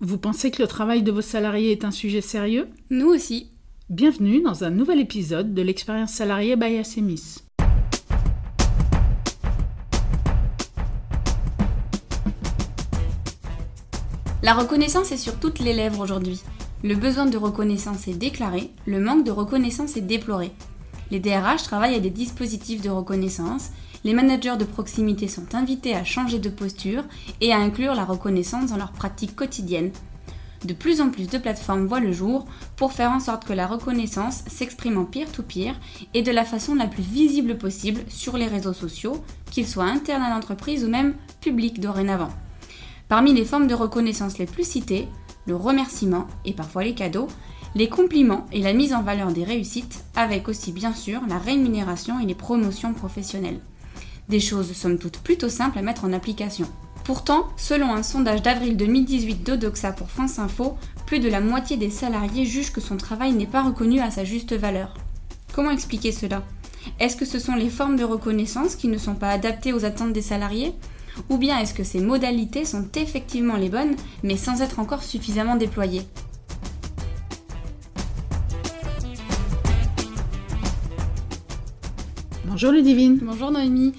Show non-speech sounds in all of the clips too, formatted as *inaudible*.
Vous pensez que le travail de vos salariés est un sujet sérieux Nous aussi. Bienvenue dans un nouvel épisode de l'expérience salariée by Assemis. La reconnaissance est sur toutes les lèvres aujourd'hui. Le besoin de reconnaissance est déclaré, le manque de reconnaissance est déploré. Les DRH travaillent à des dispositifs de reconnaissance, les managers de proximité sont invités à changer de posture et à inclure la reconnaissance dans leurs pratiques quotidiennes. De plus en plus de plateformes voient le jour pour faire en sorte que la reconnaissance s'exprime en peer-to-peer et de la façon la plus visible possible sur les réseaux sociaux, qu'ils soient internes à l'entreprise ou même publics dorénavant. Parmi les formes de reconnaissance les plus citées, le remerciement et parfois les cadeaux, les compliments et la mise en valeur des réussites, avec aussi bien sûr la rémunération et les promotions professionnelles. Des choses somme toute plutôt simples à mettre en application. Pourtant, selon un sondage d'avril 2018 d'Odoxa pour France Info, plus de la moitié des salariés jugent que son travail n'est pas reconnu à sa juste valeur. Comment expliquer cela? Est-ce que ce sont les formes de reconnaissance qui ne sont pas adaptées aux attentes des salariés? Ou bien est-ce que ces modalités sont effectivement les bonnes, mais sans être encore suffisamment déployées? Bonjour Ludivine. Bonjour Noémie.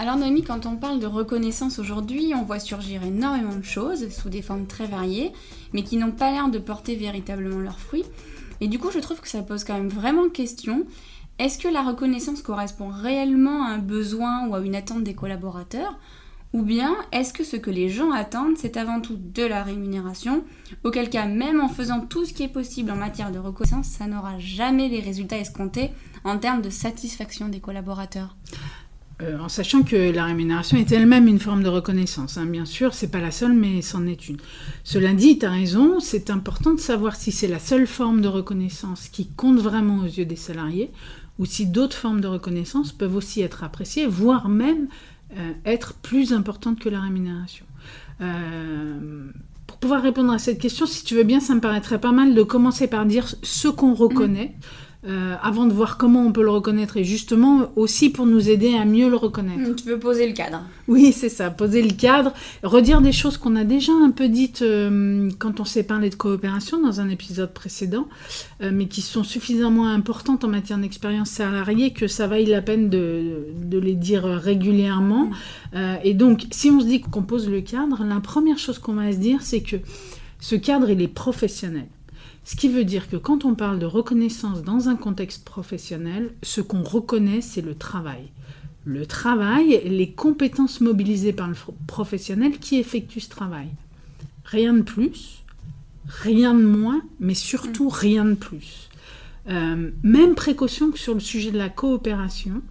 Alors Noémie, quand on parle de reconnaissance aujourd'hui, on voit surgir énormément de choses sous des formes très variées, mais qui n'ont pas l'air de porter véritablement leurs fruits. Et du coup, je trouve que ça pose quand même vraiment question. Est-ce que la reconnaissance correspond réellement à un besoin ou à une attente des collaborateurs? Ou bien est-ce que ce que les gens attendent, c'est avant tout de la rémunération? Auquel cas, même en faisant tout ce qui est possible en matière de reconnaissance, ça n'aura jamais les résultats escomptés en termes de satisfaction des collaborateurs euh, en sachant que la rémunération est elle-même une forme de reconnaissance. Hein. Bien sûr, c'est pas la seule, mais c'en est une. Cela dit, tu as raison, c'est important de savoir si c'est la seule forme de reconnaissance qui compte vraiment aux yeux des salariés, ou si d'autres formes de reconnaissance peuvent aussi être appréciées, voire même euh, être plus importantes que la rémunération. Euh, pour pouvoir répondre à cette question, si tu veux bien, ça me paraîtrait pas mal de commencer par dire ce qu'on reconnaît. Euh, avant de voir comment on peut le reconnaître et justement aussi pour nous aider à mieux le reconnaître. Tu veux poser le cadre Oui, c'est ça, poser le cadre, redire des choses qu'on a déjà un peu dites euh, quand on s'est parlé de coopération dans un épisode précédent, euh, mais qui sont suffisamment importantes en matière d'expérience salariée que ça vaille la peine de, de les dire régulièrement. et donc, si on se dit qu'on pose le cadre, la première chose qu'on va se dire, c'est que ce cadre, il est professionnel. Ce qui veut dire que quand on parle de reconnaissance dans un contexte professionnel, ce qu'on reconnaît, c'est le travail. Le travail, les compétences mobilisées par le professionnel qui effectue ce travail. Rien de plus, rien de moins, mais surtout mm. rien de plus. Euh, même précaution que sur le sujet de la coopération,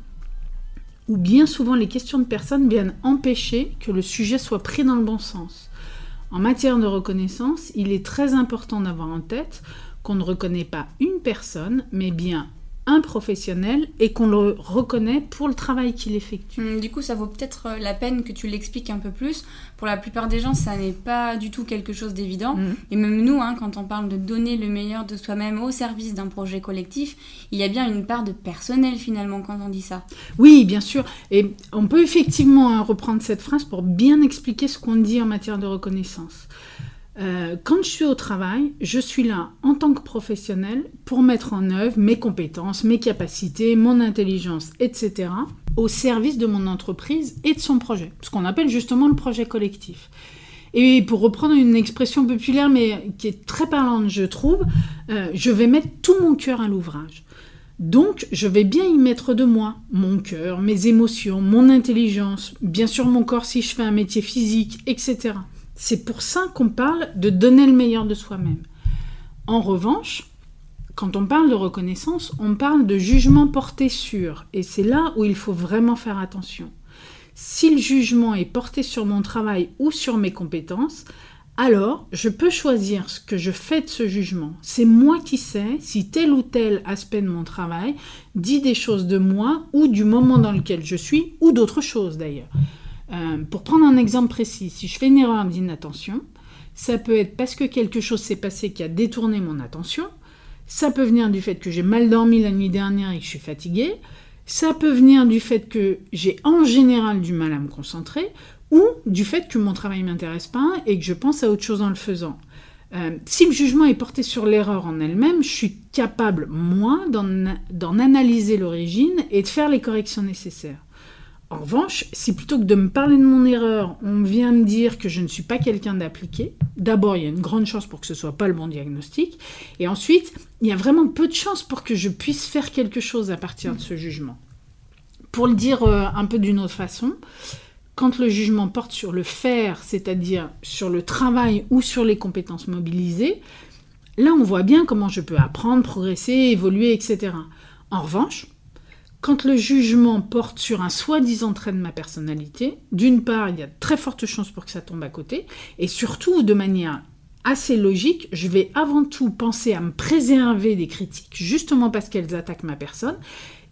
où bien souvent les questions de personnes viennent empêcher que le sujet soit pris dans le bon sens. En matière de reconnaissance, il est très important d'avoir en tête qu'on ne reconnaît pas une personne, mais bien un professionnel et qu'on le reconnaît pour le travail qu'il effectue. Hum, du coup, ça vaut peut-être euh, la peine que tu l'expliques un peu plus. Pour la plupart des gens, ça n'est pas du tout quelque chose d'évident. Hum. Et même nous, hein, quand on parle de donner le meilleur de soi-même au service d'un projet collectif, il y a bien une part de personnel finalement quand on dit ça. Oui, bien sûr. Et on peut effectivement hein, reprendre cette phrase pour bien expliquer ce qu'on dit en matière de reconnaissance. Euh, quand je suis au travail, je suis là en tant que professionnel pour mettre en œuvre mes compétences, mes capacités, mon intelligence, etc. au service de mon entreprise et de son projet, ce qu'on appelle justement le projet collectif. Et pour reprendre une expression populaire mais qui est très parlante, je trouve, euh, je vais mettre tout mon cœur à l'ouvrage. Donc, je vais bien y mettre de moi, mon cœur, mes émotions, mon intelligence, bien sûr mon corps si je fais un métier physique, etc. C'est pour ça qu'on parle de donner le meilleur de soi-même. En revanche, quand on parle de reconnaissance, on parle de jugement porté sur, et c'est là où il faut vraiment faire attention. Si le jugement est porté sur mon travail ou sur mes compétences, alors je peux choisir ce que je fais de ce jugement. C'est moi qui sais si tel ou tel aspect de mon travail dit des choses de moi ou du moment dans lequel je suis, ou d'autres choses d'ailleurs. Euh, pour prendre un exemple précis, si je fais une erreur d'inattention, ça peut être parce que quelque chose s'est passé qui a détourné mon attention, ça peut venir du fait que j'ai mal dormi la nuit dernière et que je suis fatiguée, ça peut venir du fait que j'ai en général du mal à me concentrer, ou du fait que mon travail ne m'intéresse pas et que je pense à autre chose en le faisant. Euh, si le jugement est porté sur l'erreur en elle-même, je suis capable, moi, d'en analyser l'origine et de faire les corrections nécessaires. En revanche, si plutôt que de me parler de mon erreur, on vient me dire que je ne suis pas quelqu'un d'appliqué, d'abord, il y a une grande chance pour que ce soit pas le bon diagnostic, et ensuite, il y a vraiment peu de chances pour que je puisse faire quelque chose à partir de ce jugement. Pour le dire euh, un peu d'une autre façon, quand le jugement porte sur le faire, c'est-à-dire sur le travail ou sur les compétences mobilisées, là on voit bien comment je peux apprendre, progresser, évoluer, etc. En revanche, quand le jugement porte sur un soi-disant trait de ma personnalité, d'une part, il y a de très fortes chances pour que ça tombe à côté, et surtout, de manière assez logique, je vais avant tout penser à me préserver des critiques, justement parce qu'elles attaquent ma personne,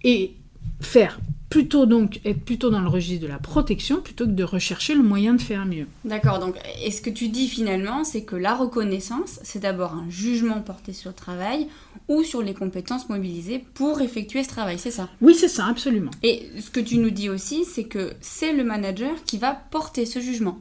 et faire plutôt donc être plutôt dans le registre de la protection plutôt que de rechercher le moyen de faire mieux. D'accord, donc et ce que tu dis finalement, c'est que la reconnaissance, c'est d'abord un jugement porté sur le travail ou sur les compétences mobilisées pour effectuer ce travail, c'est ça? Oui, c'est ça, absolument. Et ce que tu nous dis aussi, c'est que c'est le manager qui va porter ce jugement.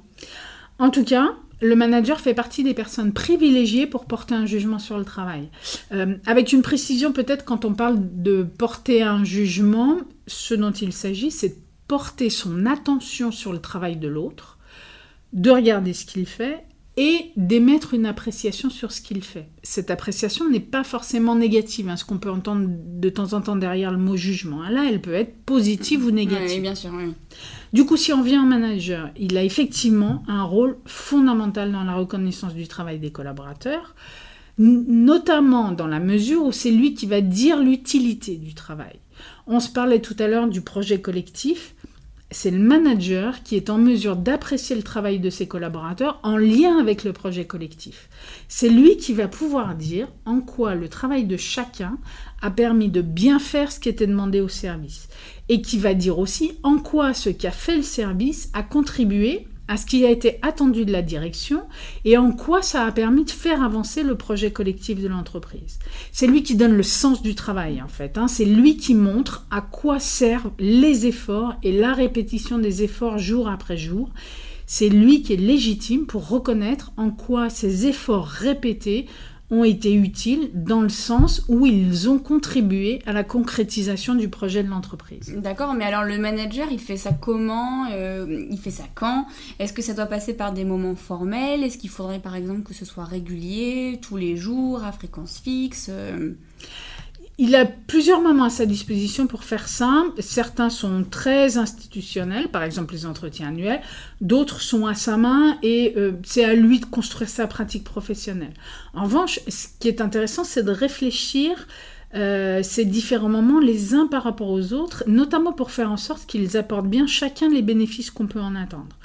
En tout cas, le manager fait partie des personnes privilégiées pour porter un jugement sur le travail. Euh, avec une précision peut-être quand on parle de porter un jugement, ce dont il s'agit, c'est de porter son attention sur le travail de l'autre, de regarder ce qu'il fait et d'émettre une appréciation sur ce qu'il fait. Cette appréciation n'est pas forcément négative, hein, ce qu'on peut entendre de temps en temps derrière le mot jugement. Là, elle peut être positive ou négative. Oui, bien sûr, oui. Du coup, si on vient en manager, il a effectivement un rôle fondamental dans la reconnaissance du travail des collaborateurs, notamment dans la mesure où c'est lui qui va dire l'utilité du travail. On se parlait tout à l'heure du projet collectif c'est le manager qui est en mesure d'apprécier le travail de ses collaborateurs en lien avec le projet collectif. C'est lui qui va pouvoir dire en quoi le travail de chacun a permis de bien faire ce qui était demandé au service et qui va dire aussi en quoi ce qu'a fait le service a contribué à ce qui a été attendu de la direction et en quoi ça a permis de faire avancer le projet collectif de l'entreprise. C'est lui qui donne le sens du travail en fait. Hein. C'est lui qui montre à quoi servent les efforts et la répétition des efforts jour après jour. C'est lui qui est légitime pour reconnaître en quoi ces efforts répétés ont été utiles dans le sens où ils ont contribué à la concrétisation du projet de l'entreprise. D'accord, mais alors le manager, il fait ça comment euh, Il fait ça quand? Est-ce que ça doit passer par des moments formels? Est-ce qu'il faudrait par exemple que ce soit régulier, tous les jours, à fréquence fixe euh? Il a plusieurs moments à sa disposition pour faire ça. Certains sont très institutionnels, par exemple les entretiens annuels. D'autres sont à sa main et euh, c'est à lui de construire sa pratique professionnelle. En revanche, ce qui est intéressant, c'est de réfléchir euh, ces différents moments les uns par rapport aux autres, notamment pour faire en sorte qu'ils apportent bien chacun les bénéfices qu'on peut en attendre.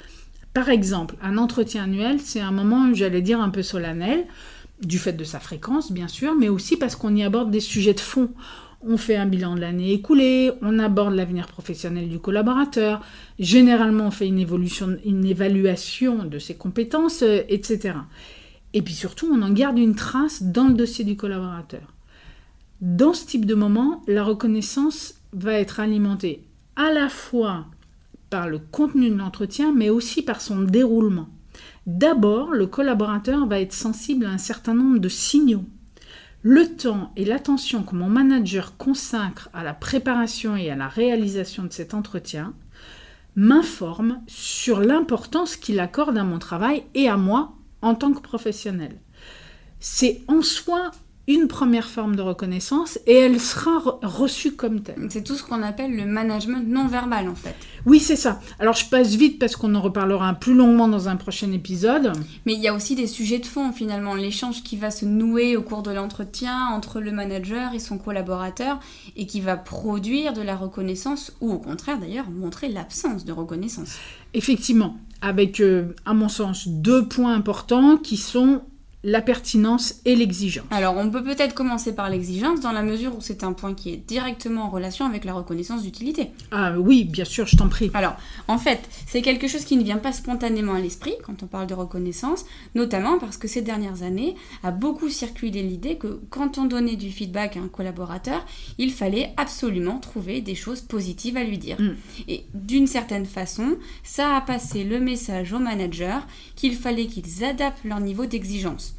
Par exemple, un entretien annuel, c'est un moment, j'allais dire, un peu solennel du fait de sa fréquence, bien sûr, mais aussi parce qu'on y aborde des sujets de fond. On fait un bilan de l'année écoulée, on aborde l'avenir professionnel du collaborateur, généralement on fait une, évolution, une évaluation de ses compétences, euh, etc. Et puis surtout, on en garde une trace dans le dossier du collaborateur. Dans ce type de moment, la reconnaissance va être alimentée à la fois par le contenu de l'entretien, mais aussi par son déroulement. D'abord, le collaborateur va être sensible à un certain nombre de signaux. Le temps et l'attention que mon manager consacre à la préparation et à la réalisation de cet entretien m'informent sur l'importance qu'il accorde à mon travail et à moi en tant que professionnel. C'est en soi une première forme de reconnaissance et elle sera reçue comme telle. C'est tout ce qu'on appelle le management non verbal en fait. Oui, c'est ça. Alors je passe vite parce qu'on en reparlera plus longuement dans un prochain épisode. Mais il y a aussi des sujets de fond finalement, l'échange qui va se nouer au cours de l'entretien entre le manager et son collaborateur et qui va produire de la reconnaissance ou au contraire d'ailleurs montrer l'absence de reconnaissance. Effectivement, avec euh, à mon sens deux points importants qui sont la pertinence et l'exigence. Alors, on peut peut-être commencer par l'exigence dans la mesure où c'est un point qui est directement en relation avec la reconnaissance d'utilité. Ah oui, bien sûr, je t'en prie. Alors, en fait, c'est quelque chose qui ne vient pas spontanément à l'esprit quand on parle de reconnaissance, notamment parce que ces dernières années a beaucoup circulé l'idée que quand on donnait du feedback à un collaborateur, il fallait absolument trouver des choses positives à lui dire. Mm. Et d'une certaine façon, ça a passé le message aux managers qu'il fallait qu'ils adaptent leur niveau d'exigence.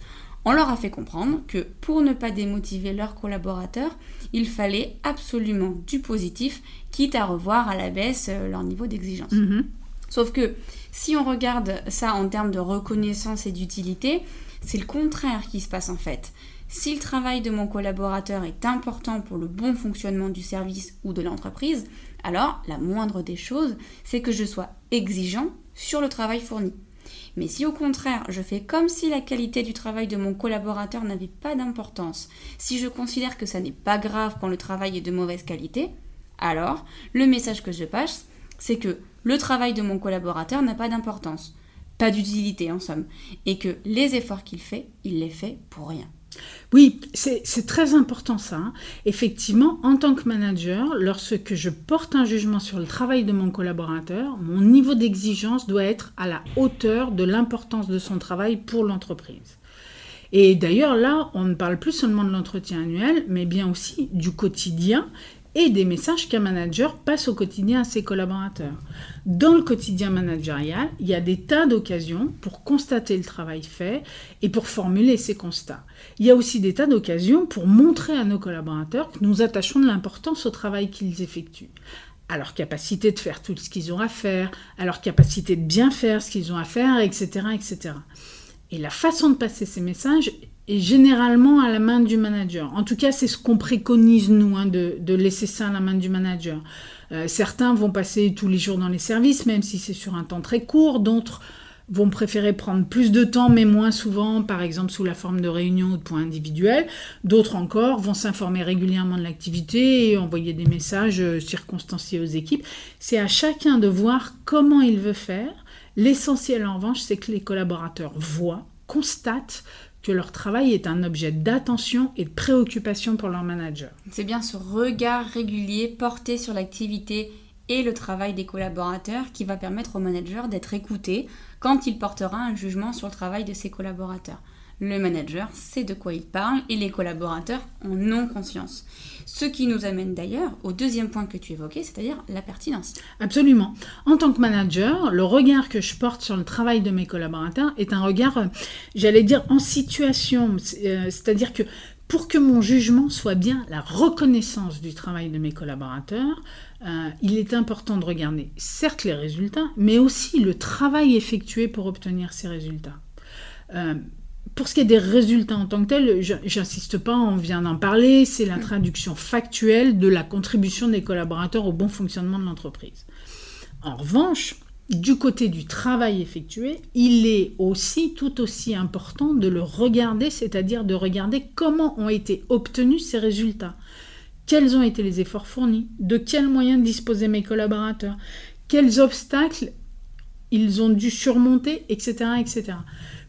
On leur a fait comprendre que pour ne pas démotiver leurs collaborateurs, il fallait absolument du positif, quitte à revoir à la baisse euh, leur niveau d'exigence. Mhm. Sauf que si on regarde ça en termes de reconnaissance et d'utilité, c'est le contraire qui se passe en fait. Si le travail de mon collaborateur est important pour le bon fonctionnement du service ou de l'entreprise, alors la moindre des choses, c'est que je sois exigeant sur le travail fourni. Mais si au contraire, je fais comme si la qualité du travail de mon collaborateur n'avait pas d'importance, si je considère que ça n'est pas grave quand le travail est de mauvaise qualité, alors le message que je passe, c'est que le travail de mon collaborateur n'a pas d'importance, pas d'utilité en somme, et que les efforts qu'il fait, il les fait pour rien. Oui, c'est très important ça. hein. Effectivement, en tant que manager, lorsque je porte un jugement sur le travail de mon collaborateur, mon niveau d'exigence doit être à la hauteur de l'importance de son travail pour l'entreprise. Et d'ailleurs, là, on ne parle plus seulement de l'entretien annuel, mais bien aussi du quotidien et des messages qu'un manager passe au quotidien à ses collaborateurs. Dans le quotidien managérial, il y a des tas d'occasions pour constater le travail fait et pour formuler ses constats. Il y a aussi des tas d'occasions pour montrer à nos collaborateurs que nous attachons de l'importance au travail qu'ils effectuent à leur capacité de faire tout ce qu'ils ont à faire, à leur capacité de bien faire ce qu'ils ont à faire, etc., etc. Et la façon de passer ces messages est généralement à la main du manager. En tout cas, c'est ce qu'on préconise, nous, hein, de, de, laisser ça à la main du manager. Euh, certains vont passer tous les jours dans les services, même si c'est sur un temps très court. D'autres vont préférer prendre plus de temps, mais moins souvent, par exemple sous la forme de réunions ou de points individuels. D'autres encore vont s'informer régulièrement de l'activité et envoyer des messages euh, circonstanciés aux équipes. C'est à chacun de voir comment il veut faire. L'essentiel, en revanche, c'est que les collaborateurs voient, constatent que leur travail est un objet d'attention et de préoccupation pour leur manager. C'est bien ce regard régulier porté sur l'activité et le travail des collaborateurs qui va permettre au manager d'être écouté quand il portera un jugement sur le travail de ses collaborateurs. Le manager sait de quoi il parle et les collaborateurs en ont conscience. Ce qui nous amène d'ailleurs au deuxième point que tu évoquais, c'est-à-dire la pertinence. Absolument. En tant que manager, le regard que je porte sur le travail de mes collaborateurs est un regard, euh, j'allais dire, en situation. Euh, c'est-à-dire que pour que mon jugement soit bien la reconnaissance du travail de mes collaborateurs, euh, il est important de regarder certes les résultats, mais aussi le travail effectué pour obtenir ces résultats. Pour ce qui est des résultats en tant que tels, j'insiste pas, on vient d'en parler, c'est la traduction factuelle de la contribution des collaborateurs au bon fonctionnement de l'entreprise. En revanche, du côté du travail effectué, il est aussi tout aussi important de le regarder, c'est-à-dire de regarder comment ont été obtenus ces résultats. Quels ont été les efforts fournis? De quels moyens disposaient mes collaborateurs? Quels obstacles ils ont dû surmonter, etc., etc.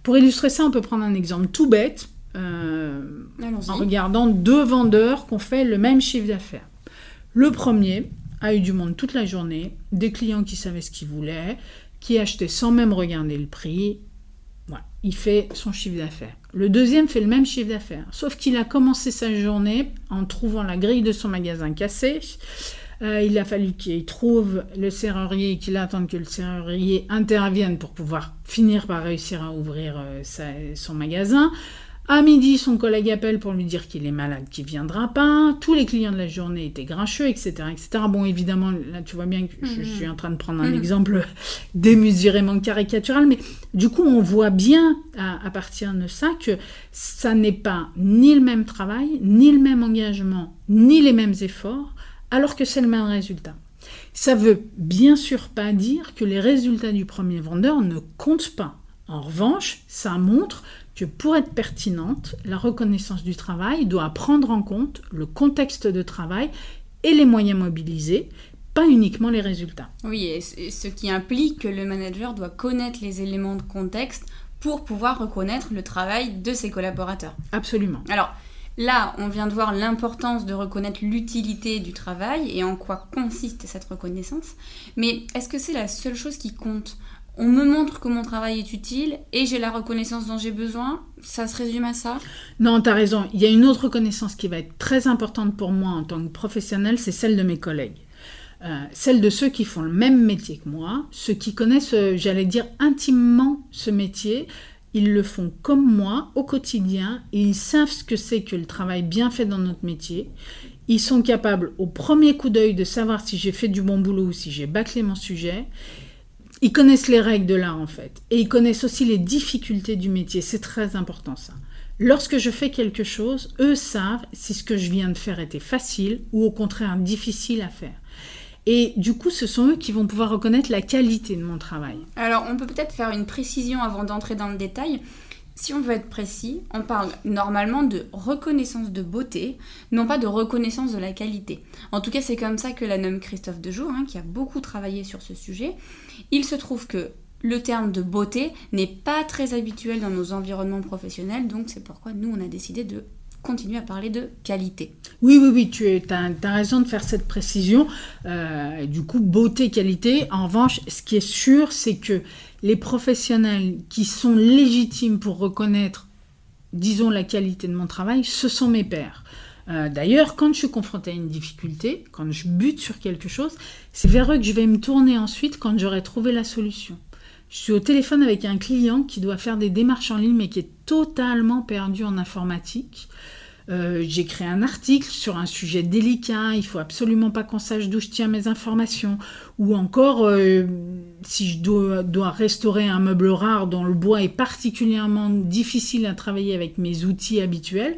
Pour illustrer ça, on peut prendre un exemple tout bête, euh, en regardant deux vendeurs qui ont fait le même chiffre d'affaires. Le premier a eu du monde toute la journée, des clients qui savaient ce qu'ils voulaient, qui achetaient sans même regarder le prix. Voilà, il fait son chiffre d'affaires. Le deuxième fait le même chiffre d'affaires, sauf qu'il a commencé sa journée en trouvant la grille de son magasin cassée. Euh, il a fallu qu'il trouve le serrurier et qu'il attende que le serrurier intervienne pour pouvoir finir par réussir à ouvrir euh, sa, son magasin. À midi, son collègue appelle pour lui dire qu'il est malade, qu'il viendra pas. Tous les clients de la journée étaient grincheux, etc., etc. Bon, évidemment, là, tu vois bien que je, je suis en train de prendre un Mhm. exemple *laughs* démesurément caricatural, mais du coup, on voit bien à, à partir de ça que ça n'est pas ni le même travail, ni le même engagement, ni les mêmes efforts, alors que c'est le même résultat. Ça veut bien sûr pas dire que les résultats du premier vendeur ne comptent pas. En revanche, ça montre que pour être pertinente, la reconnaissance du travail doit prendre en compte le contexte de travail et les moyens mobilisés, pas uniquement les résultats. Oui, et ce qui implique que le manager doit connaître les éléments de contexte pour pouvoir reconnaître le travail de ses collaborateurs. Absolument. Alors, là, on vient de voir l'importance de reconnaître l'utilité du travail et en quoi consiste cette reconnaissance. Mais est-ce que c'est la seule chose qui compte? On me montre que mon travail est utile et j'ai la reconnaissance dont j'ai besoin? Ça se résume à ça? Non, tu as raison. Il y a une autre reconnaissance qui va être très importante pour moi en tant que professionnel, c'est celle de mes collègues. Euh, celle de ceux qui font le même métier que moi, ceux qui connaissent, euh, j'allais dire, intimement ce métier ils le font comme moi au quotidien, ils savent ce que c'est que le travail bien fait dans notre métier. Ils sont capables au premier coup d'œil de savoir si j'ai fait du bon boulot ou si j'ai bâclé mon sujet. Ils connaissent les règles de l'art en fait. Et ils connaissent aussi les difficultés du métier. C'est très important ça. Lorsque je fais quelque chose, eux savent si ce que je viens de faire était facile ou au contraire difficile à faire. Et du coup, ce sont eux qui vont pouvoir reconnaître la qualité de mon travail. Alors, on peut peut-être faire une précision avant d'entrer dans le détail. Si on veut être précis, on parle normalement de reconnaissance de beauté, non pas de reconnaissance de la qualité. En tout cas, c'est comme ça que la nomme Christophe Dejour, hein, qui a beaucoup travaillé sur ce sujet. Il se trouve que le terme de beauté n'est pas très habituel dans nos environnements professionnels, donc c'est pourquoi nous, on a décidé de continuer à parler de qualité. Oui, oui, oui, tu as, raison de faire cette précision. Euh, du coup, beauté, qualité. En revanche, ce qui est sûr, c'est que les professionnels qui sont légitimes pour reconnaître, disons, la qualité de mon travail, ce sont mes pairs. Euh, d'ailleurs, quand je suis confrontée à une difficulté, quand je bute sur quelque chose, c'est vers eux que je vais me tourner ensuite quand j'aurai trouvé la solution. Je suis au téléphone avec un client qui doit faire des démarches en ligne mais qui est totalement perdu en informatique. Euh, j'ai un article sur un sujet délicat, il faut absolument pas qu'on sache d'où je tiens mes informations, ou encore euh, si je dois, restaurer un meuble rare dont le bois est particulièrement difficile à travailler avec mes outils habituels,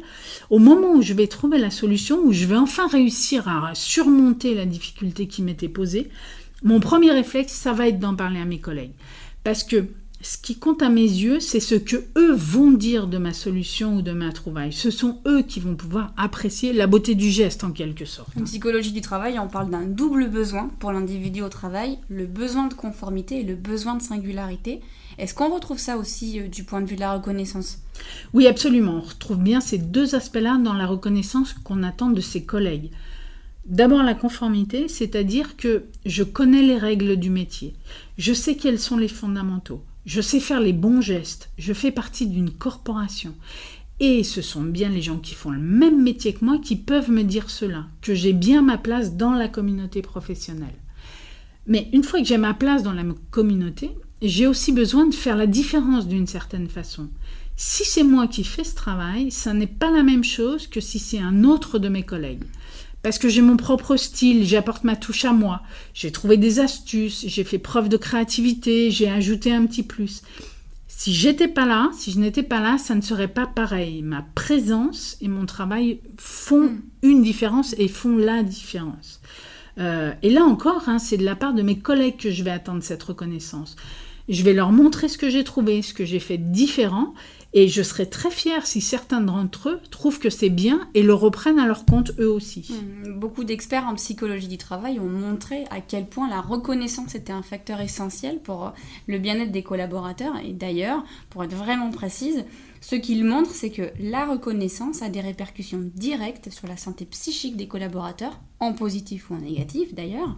au moment où je vais trouver la solution, où je vais enfin réussir à surmonter la difficulté qui m'était posée, mon premier réflexe, ça va être d'en parler à mes collègues. Parce que ce qui compte à mes yeux, c'est ce que eux vont dire de ma solution ou de ma trouvaille. Ce sont eux qui vont pouvoir apprécier la beauté du geste en quelque sorte. En psychologie du travail, on parle d'un double besoin pour l'individu au travail, le besoin de conformité et le besoin de singularité. Est-ce qu'on retrouve ça aussi euh, du point de vue de la reconnaissance? Oui, absolument. On retrouve bien ces deux aspects-là dans la reconnaissance qu'on attend de ses collègues. D'abord la conformité, c'est-à-dire que je connais les règles du métier, je sais quels sont les fondamentaux, je sais faire les bons gestes, je fais partie d'une corporation. Et ce sont bien les gens qui font le même métier que moi qui peuvent me dire cela, que j'ai bien ma place dans la communauté professionnelle. Mais une fois que j'ai ma place dans la communauté, j'ai aussi besoin de faire la différence d'une certaine façon. Si c'est moi qui fais ce travail, ça n'est pas la même chose que si c'est un autre de mes collègues parce que j'ai mon propre style, j'apporte ma touche à moi, j'ai trouvé des astuces, j'ai fait preuve de créativité, j'ai ajouté un petit plus. Si j'étais pas là, si je n'étais pas là, ça ne serait pas pareil. Ma présence et mon travail font hmm. une différence et font la différence. Euh, et là encore, hein, c'est de la part de mes collègues que je vais attendre cette reconnaissance. Je vais leur montrer ce que j'ai trouvé, ce que j'ai fait différent, et je serais très fière si certains d'entre eux trouvent que c'est bien et le reprennent à leur compte eux aussi. Hmm, beaucoup d'experts en psychologie du travail ont montré à quel point la reconnaissance était un facteur essentiel pour le bien-être des collaborateurs. Et d'ailleurs, pour être vraiment précise, ce qu'ils montrent, c'est que la reconnaissance a des répercussions directes sur la santé psychique des collaborateurs, en positif ou en négatif d'ailleurs.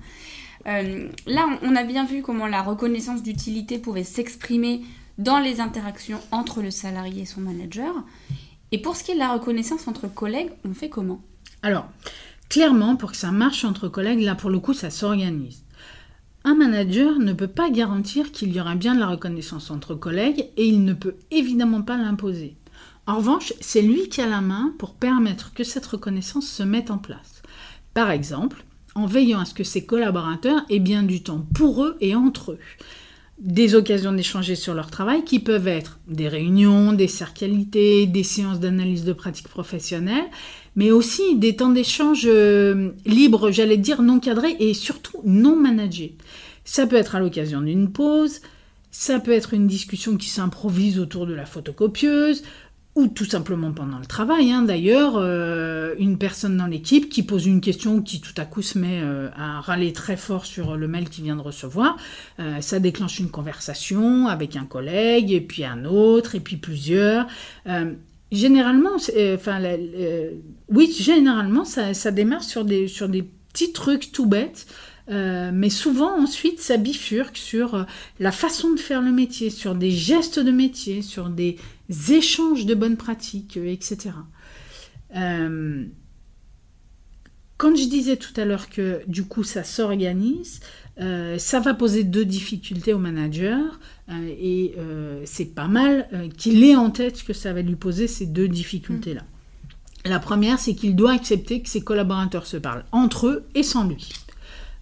Euh, là, on a bien vu comment la reconnaissance d'utilité pouvait s'exprimer dans les interactions entre le salarié et son manager. Et pour ce qui est de la reconnaissance entre collègues, on fait comment? Alors, clairement, pour que ça marche entre collègues, là pour le coup, ça s'organise. Un manager ne peut pas garantir qu'il y aura bien de la reconnaissance entre collègues et il ne peut évidemment pas l'imposer. En revanche, c'est lui qui a la main pour permettre que cette reconnaissance se mette en place. Par exemple, en veillant à ce que ses collaborateurs aient bien du temps pour eux et entre eux des occasions d'échanger sur leur travail qui peuvent être des réunions, des cercalités, des séances d'analyse de pratiques professionnelles, mais aussi des temps d'échange euh, libres, j'allais dire non cadrés et surtout non managés. Ça peut être à l'occasion d'une pause, ça peut être une discussion qui s'improvise autour de la photocopieuse, ou tout simplement pendant le travail. Hein. D'ailleurs, euh, une personne dans l'équipe qui pose une question qui tout à coup se met euh, à râler très fort sur le mail qu'il vient de recevoir, euh, ça déclenche une conversation avec un collègue, et puis un autre, et puis plusieurs. généralement, enfin, oui, généralement, ça, ça, démarre sur des, sur des petits trucs tout bêtes. mais souvent ensuite ça bifurque sur la façon de faire le métier, sur des gestes de métier, sur des échanges de bonnes pratiques, euh, etc. Euh, quand je disais tout à l'heure que du coup ça s'organise, euh, ça va poser deux difficultés au manager. et c'est pas mal qu'il ait en tête que ça va lui poser ces deux difficultés-là. La première, c'est qu'il doit accepter que ses collaborateurs se parlent entre eux et sans lui.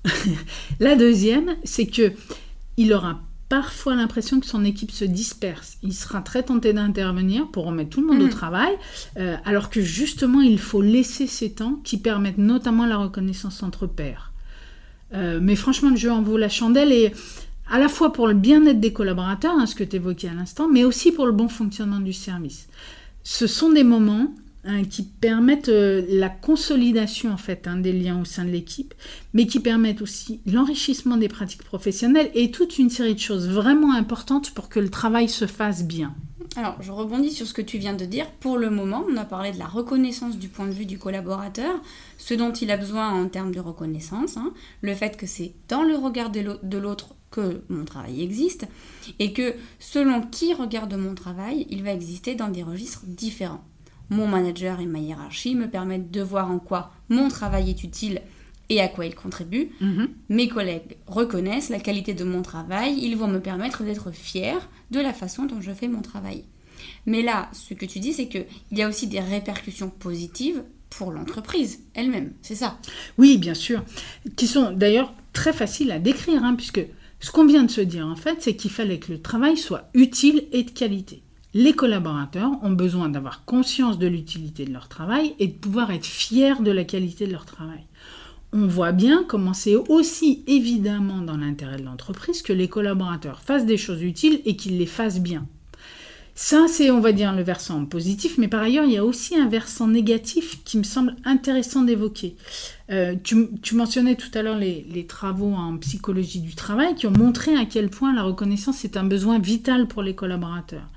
*laughs* la deuxième, c'est que il aura parfois l'impression que son équipe se disperse. Il sera très tenté d'intervenir pour remettre tout le monde au mm. travail, euh, alors que justement, il faut laisser ces temps qui permettent notamment la reconnaissance entre pairs. Euh, mais franchement, le jeu en vaut la chandelle et à la fois pour le bien-être des collaborateurs, hein, ce que tu évoquais à l'instant, mais aussi pour le bon fonctionnement du service. Ce sont des moments Hein, qui permettent euh, la consolidation en fait hein, des liens au sein de l'équipe, mais qui permettent aussi l'enrichissement des pratiques professionnelles et toute une série de choses vraiment importantes pour que le travail se fasse bien. Alors, je rebondis sur ce que tu viens de dire. Pour le moment, on a parlé de la reconnaissance du point de vue du collaborateur, ce dont il a besoin en termes de reconnaissance, hein, le fait que c'est dans le regard de l'autre que mon travail existe, et que selon qui regarde mon travail, il va exister dans des registres différents mon manager et ma hiérarchie me permettent de voir en quoi mon travail est utile et à quoi il contribue. Mhm. Mes collègues reconnaissent la qualité de mon travail, ils vont me permettre d'être fiers de la façon dont je fais mon travail. Mais là, ce que tu dis, c'est qu'il y a aussi des répercussions positives pour l'entreprise elle-même, c'est ça? Oui, bien sûr, qui sont d'ailleurs très faciles à décrire, hein, puisque ce qu'on vient de se dire en fait, c'est qu'il fallait que le travail soit utile et de qualité. Les collaborateurs ont besoin d'avoir conscience de l'utilité de leur travail et de pouvoir être fiers de la qualité de leur travail. On voit bien comment c'est aussi évidemment dans l'intérêt de l'entreprise que les collaborateurs fassent des choses utiles et qu'ils les fassent bien. Ça, c'est, on va dire, le versant positif, mais par ailleurs, il y a aussi un versant négatif qui me semble intéressant d'évoquer. Euh, tu, mentionnais tout à l'heure les, les, travaux en psychologie du travail qui ont montré à quel point la reconnaissance est un besoin vital pour les collaborateurs.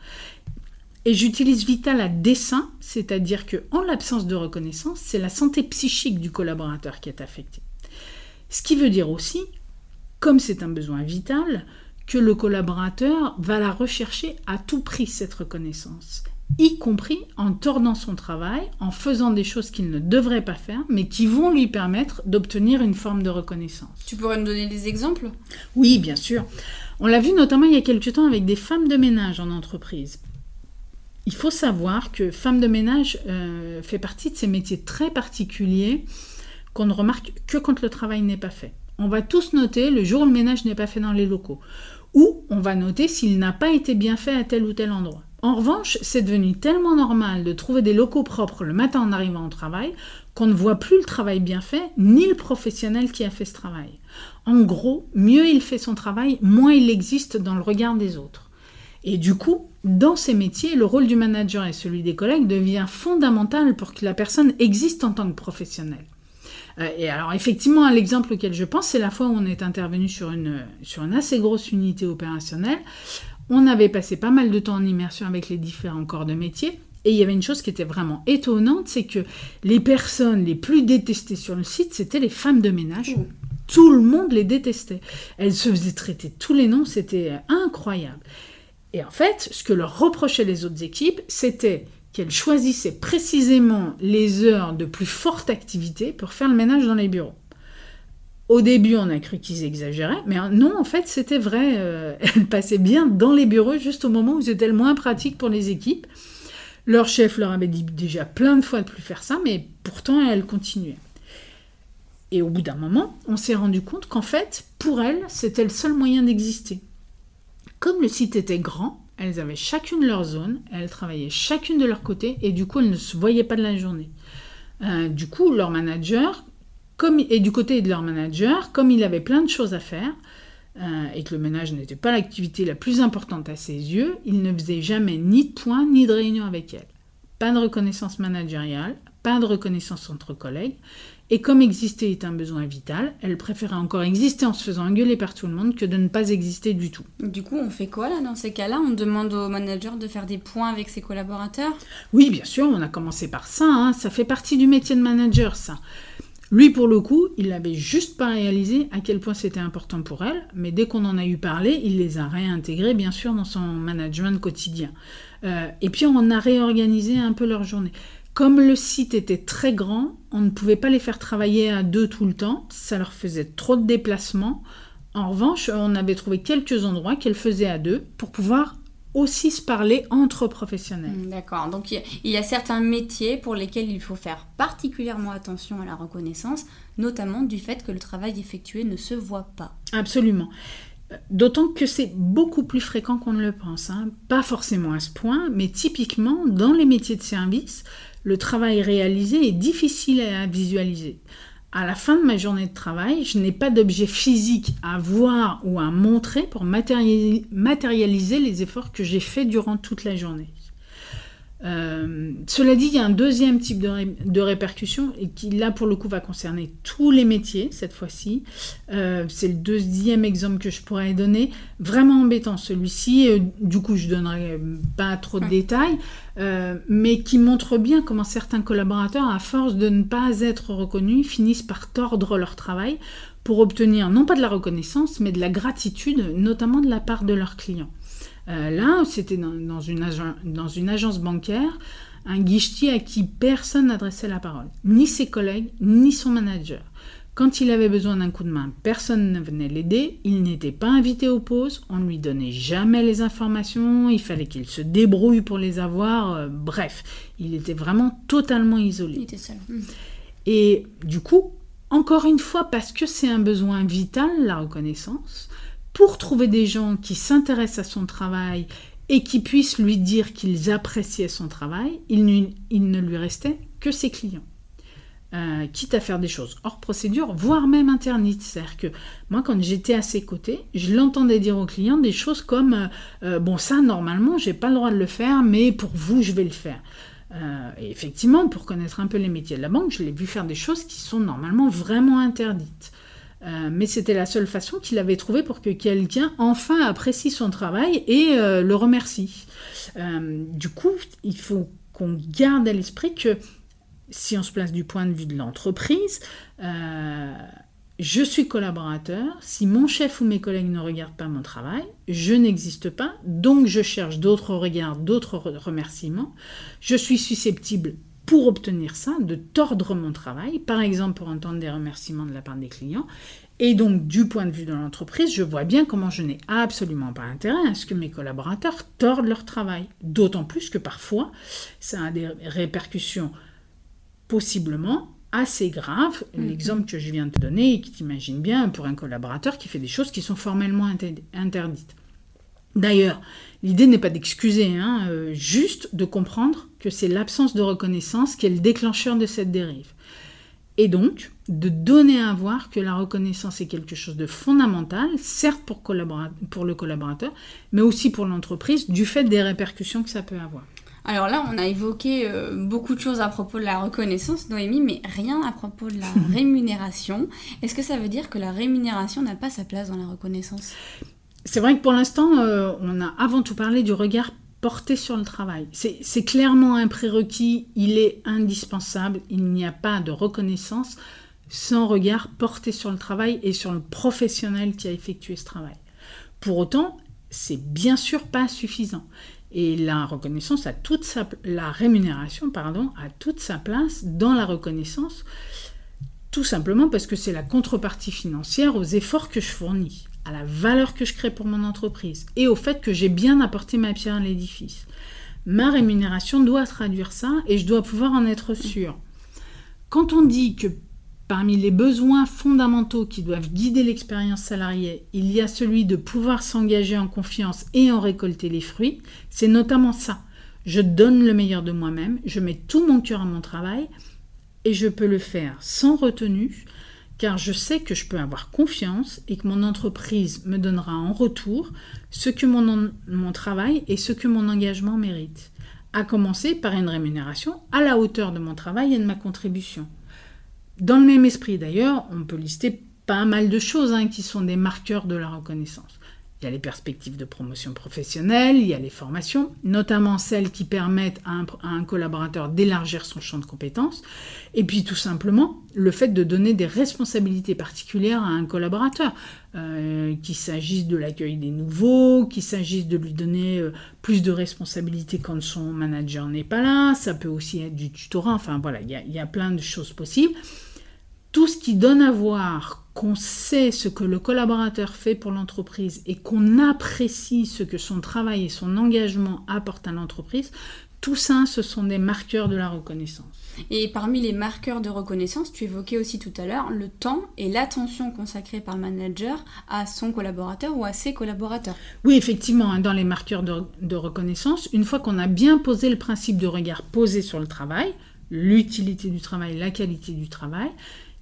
Et j'utilise vital à dessein, c'est-à-dire que en l'absence de reconnaissance, c'est la santé psychique du collaborateur qui est affectée. Ce qui veut dire aussi, comme c'est un besoin vital, que le collaborateur va la rechercher à tout prix cette reconnaissance, y compris en tordant son travail, en faisant des choses qu'il ne devrait pas faire, mais qui vont lui permettre d'obtenir une forme de reconnaissance. Tu pourrais nous donner des exemples? Oui, bien sûr. On l'a vu notamment il y a quelques temps avec des femmes de ménage en entreprise. Il faut savoir que femme de ménage euh, fait partie de ces métiers très particuliers qu'on ne remarque que quand le travail n'est pas fait. On va tous noter le jour où le ménage n'est pas fait dans les locaux, ou on va noter s'il n'a pas été bien fait à tel ou tel endroit. En revanche, c'est devenu tellement normal de trouver des locaux propres le matin en arrivant au travail qu'on ne voit plus le travail bien fait, ni le professionnel qui a fait ce travail. En gros, mieux il fait son travail, moins il existe dans le regard des autres. Et du coup, dans ces métiers, le rôle du manager et celui des collègues devient fondamental pour que la personne existe en tant que professionnel. Euh, et alors effectivement, l'exemple auquel je pense, c'est la fois où on est intervenu sur une, sur une assez grosse unité opérationnelle. On avait passé pas mal de temps en immersion avec les différents corps de métier. Et il y avait une chose qui était vraiment étonnante, c'est que les personnes les plus détestées sur le site, c'était les femmes de ménage. Tout le monde les détestait. Elles se faisaient traiter tous les noms, c'était incroyable. Et en fait, ce que leur reprochaient les autres équipes, c'était qu'elles choisissaient précisément les heures de plus forte activité pour faire le ménage dans les bureaux. Au début, on a cru qu'ils exagéraient, mais non, en fait, c'était vrai. Euh, *laughs* elles passaient bien dans les bureaux juste au moment où c'était le moins pratique pour les équipes. Leur chef leur avait dit déjà plein de fois de plus faire ça, mais pourtant, elles continuaient. Et au bout d'un moment, on s'est rendu compte qu'en fait, pour elles, c'était le seul moyen d'exister. Comme le site était grand, elles avaient chacune leur zone, elles travaillaient chacune de leur côté et du coup elles ne se voyaient pas de la journée. Euh, du coup, leur manager, comme, et du côté de leur manager, comme il avait plein de choses à faire, euh, et que le ménage n'était pas l'activité la plus importante à ses yeux, il ne faisait jamais ni de point ni de réunion avec elles. Pas de reconnaissance managériale, pas de reconnaissance entre collègues, et comme exister est un besoin vital, elle préférait encore exister en se faisant engueuler par tout le monde que de ne pas exister du tout. Du coup, on fait quoi là dans ces cas-là? On demande au manager de faire des points avec ses collaborateurs? Oui, bien sûr, on a commencé par ça. Hein. Ça fait partie du métier de manager, ça. Lui, pour le coup, il n'avait juste pas réalisé à quel point c'était important pour elle, mais dès qu'on en a eu parlé, il les a réintégrés, bien sûr, dans son management quotidien. Euh, et puis, on a réorganisé un peu leur journée. Comme le site était très grand, on ne pouvait pas les faire travailler à deux tout le temps, ça leur faisait trop de déplacements. En revanche, on avait trouvé quelques endroits qu'elle faisait à deux pour pouvoir aussi se parler entre professionnels. Hmm, d'accord. Donc il y, a, certains métiers pour lesquels il faut faire particulièrement attention à la reconnaissance, notamment du fait que le travail effectué ne se voit pas. Absolument. D'autant que c'est beaucoup plus fréquent qu'on ne le pense. Hein. Pas forcément à ce point, mais typiquement dans les métiers de service, le travail réalisé est difficile à visualiser à la fin de ma journée de travail, je n'ai pas d'objet physique à voir ou à montrer pour matérialiser les efforts que j'ai faits durant toute la journée. Euh, cela dit, il y a un deuxième type de, de, répercussion et qui là pour le coup va concerner tous les métiers cette fois-ci. Euh, c'est le deuxième exemple que je pourrais donner. Vraiment embêtant celui-ci. Euh, du coup, je donnerai pas trop de détails, mais qui montre bien comment certains collaborateurs, à force de ne pas être reconnus, finissent par tordre leur travail pour obtenir non pas de la reconnaissance, mais de la gratitude, notamment de la part de leurs clients. Euh, là, c'était dans, une agence bancaire, un guichetier à qui personne n'adressait la parole, ni ses collègues, ni son manager. Quand il avait besoin d'un coup de main, personne ne venait l'aider, il n'était pas invité aux pauses, on ne lui donnait jamais les informations, il fallait qu'il se débrouille pour les avoir, euh, bref, il était vraiment totalement isolé. Il était seul. Et du coup, encore une fois, parce que c'est un besoin vital, la reconnaissance, pour trouver des gens qui s'intéressent à son travail et qui puissent lui dire qu'ils appréciaient son travail, il, ne lui restait que ses clients. Euh, quitte à faire des choses hors procédure, voire même interdites. C'est-à-dire que moi, quand j'étais à ses côtés, je l'entendais dire aux clients des choses comme euh, euh, Bon, ça, normalement, j'ai pas le droit de le faire, mais pour vous, je vais le faire. et effectivement, pour connaître un peu les métiers de la banque, je l'ai vu faire des choses qui sont normalement vraiment interdites. Euh, mais c'était la seule façon qu'il avait trouvé pour que quelqu'un enfin apprécie son travail et euh, le remercie. Euh, du coup, il faut qu'on garde à l'esprit que si on se place du point de vue de l'entreprise, je suis collaborateur, si mon chef ou mes collègues ne regardent pas mon travail, je n'existe pas, donc je cherche d'autres regards, d'autres remerciements, je suis susceptible pour obtenir ça, de tordre mon travail, par exemple pour entendre des remerciements de la part des clients. Et donc, du point de vue de l'entreprise, je vois bien comment je n'ai absolument pas intérêt à ce que mes collaborateurs tordent leur travail. D'autant plus que parfois, ça a des répercussions possiblement assez graves. Mm-hmm. L'exemple que je viens de te donner, et qui t'imagine bien pour un collaborateur qui fait des choses qui sont formellement interdites. D'ailleurs, l'idée n'est pas d'excuser, hein, euh, juste de comprendre que c'est l'absence de reconnaissance qui est le déclencheur de cette dérive. Et donc, de donner à voir que la reconnaissance est quelque chose de fondamental, certes pour, pour le collaborateur, mais aussi pour l'entreprise, du fait des répercussions que ça peut avoir. Alors là, on a évoqué euh, beaucoup de choses à propos de la reconnaissance, Noémie, mais rien à propos de la *laughs* rémunération. Est-ce que ça veut dire que la rémunération n'a pas sa place dans la reconnaissance? C'est vrai que pour l'instant, euh, on a avant tout parlé du regard porté sur le travail. C'est clairement un prérequis, il est indispensable, il n'y a pas de reconnaissance sans regard porté sur le travail et sur le professionnel qui a effectué ce travail. Pour autant, c'est bien sûr pas suffisant. Et la reconnaissance a toute sa, la rémunération pardon, a toute sa place dans la reconnaissance, tout simplement parce que c'est la contrepartie financière aux efforts que je fournis à la valeur que je crée pour mon entreprise et au fait que j'ai bien apporté ma pierre à l'édifice. Ma rémunération doit traduire ça et je dois pouvoir en être sûr. Quand on dit que parmi les besoins fondamentaux qui doivent guider l'expérience salariée, il y a celui de pouvoir s'engager en confiance et en récolter les fruits, c'est notamment ça. Je donne le meilleur de moi-même, je mets tout mon cœur à mon travail et je peux le faire sans retenue, car je sais que je peux avoir confiance et que mon entreprise me donnera en retour ce que mon, travail et ce que mon engagement mérite, à commencer par une rémunération à la hauteur de mon travail et de ma contribution. Dans le même esprit d'ailleurs, on peut lister pas mal de choses hein, qui sont des marqueurs de la reconnaissance. Il y a les perspectives de promotion professionnelle, il y a les formations, notamment celles qui permettent à un, collaborateur d'élargir son champ de compétences, et puis tout simplement le fait de donner des responsabilités particulières à un collaborateur, euh, qu'il s'agisse de l'accueil des nouveaux, qu'il s'agisse de lui donner euh, plus de responsabilités quand son manager n'est pas là, ça peut aussi être du tutorat, enfin voilà, il y a plein de choses possibles. Tout ce qui donne à voir qu'on sait ce que le collaborateur fait pour l'entreprise et qu'on apprécie ce que son travail et son engagement apportent à l'entreprise, tout ça, ce sont des marqueurs de la reconnaissance. Et parmi les marqueurs de reconnaissance, tu évoquais aussi tout à l'heure le temps et l'attention consacrée par le manager à son collaborateur ou à ses collaborateurs. Oui, effectivement, hein, dans les marqueurs de, de reconnaissance, une fois qu'on a bien posé le principe de regard posé sur le travail, l'utilité du travail, la qualité du travail,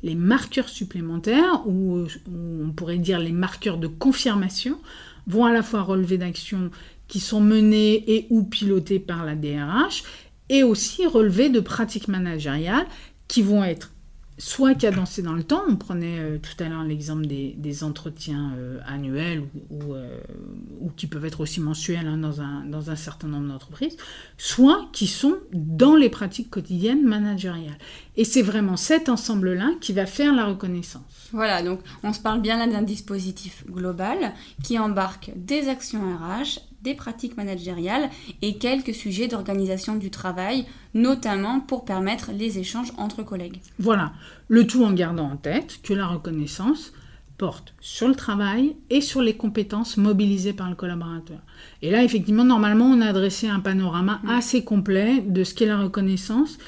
les marqueurs supplémentaires, ou on pourrait dire les marqueurs de confirmation, vont à la fois relever d'actions qui sont menées et ou pilotées par la DRH, et aussi relever de pratiques managériales qui vont être soit cadencées dans le temps, on prenait euh, tout à l'heure l'exemple des, entretiens euh, annuels euh, ou, qui peuvent être aussi mensuels hein, dans, un, dans un certain nombre d'entreprises, soit qui sont dans les pratiques quotidiennes managériales. Et c'est vraiment cet ensemble-là qui va faire la reconnaissance. Voilà, donc on se parle bien là d'un dispositif global qui embarque des actions RH, des pratiques managériales et quelques sujets d'organisation du travail, notamment pour permettre les échanges entre collègues. Voilà, le tout en gardant en tête que la reconnaissance porte sur le travail et sur les compétences mobilisées par le collaborateur. Et là, effectivement, normalement, on a adressé un panorama mm. assez complet de ce qu'est la reconnaissance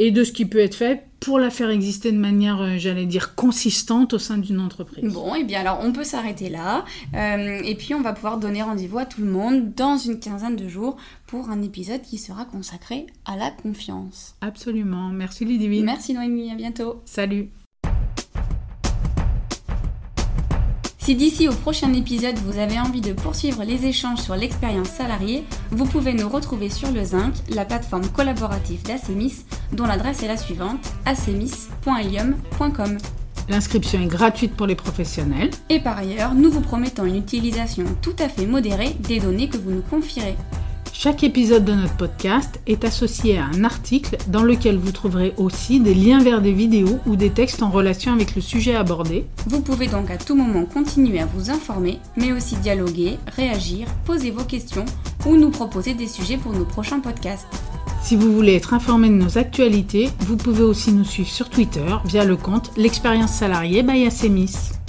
et de ce qui peut être fait pour la faire exister de manière, euh, j'allais dire, consistante au sein d'une entreprise. Bon, et eh bien alors on peut s'arrêter là, euh, et puis on va pouvoir donner rendez-vous à tout le monde dans une quinzaine de jours pour un épisode qui sera consacré à la confiance. Absolument, merci Ludivine. Merci Noémie, à bientôt. Salut. Si d'ici au prochain épisode vous avez envie de poursuivre les échanges sur l'expérience salariée, vous pouvez nous retrouver sur le Zinc, la plateforme collaborative d'Acemis, dont l'adresse est la suivante acemis.ilium.com. L'inscription est gratuite pour les professionnels. Et par ailleurs, nous vous promettons une utilisation tout à fait modérée des données que vous nous confierez. Chaque épisode de notre podcast est associé à un article dans lequel vous trouverez aussi des liens vers des vidéos ou des textes en relation avec le sujet abordé. Vous pouvez donc à tout moment continuer à vous informer, mais aussi dialoguer, réagir, poser vos questions ou nous proposer des sujets pour nos prochains podcasts. Si vous voulez être informé de nos actualités, vous pouvez aussi nous suivre sur Twitter via le compte L'expérience salariée by Asemis.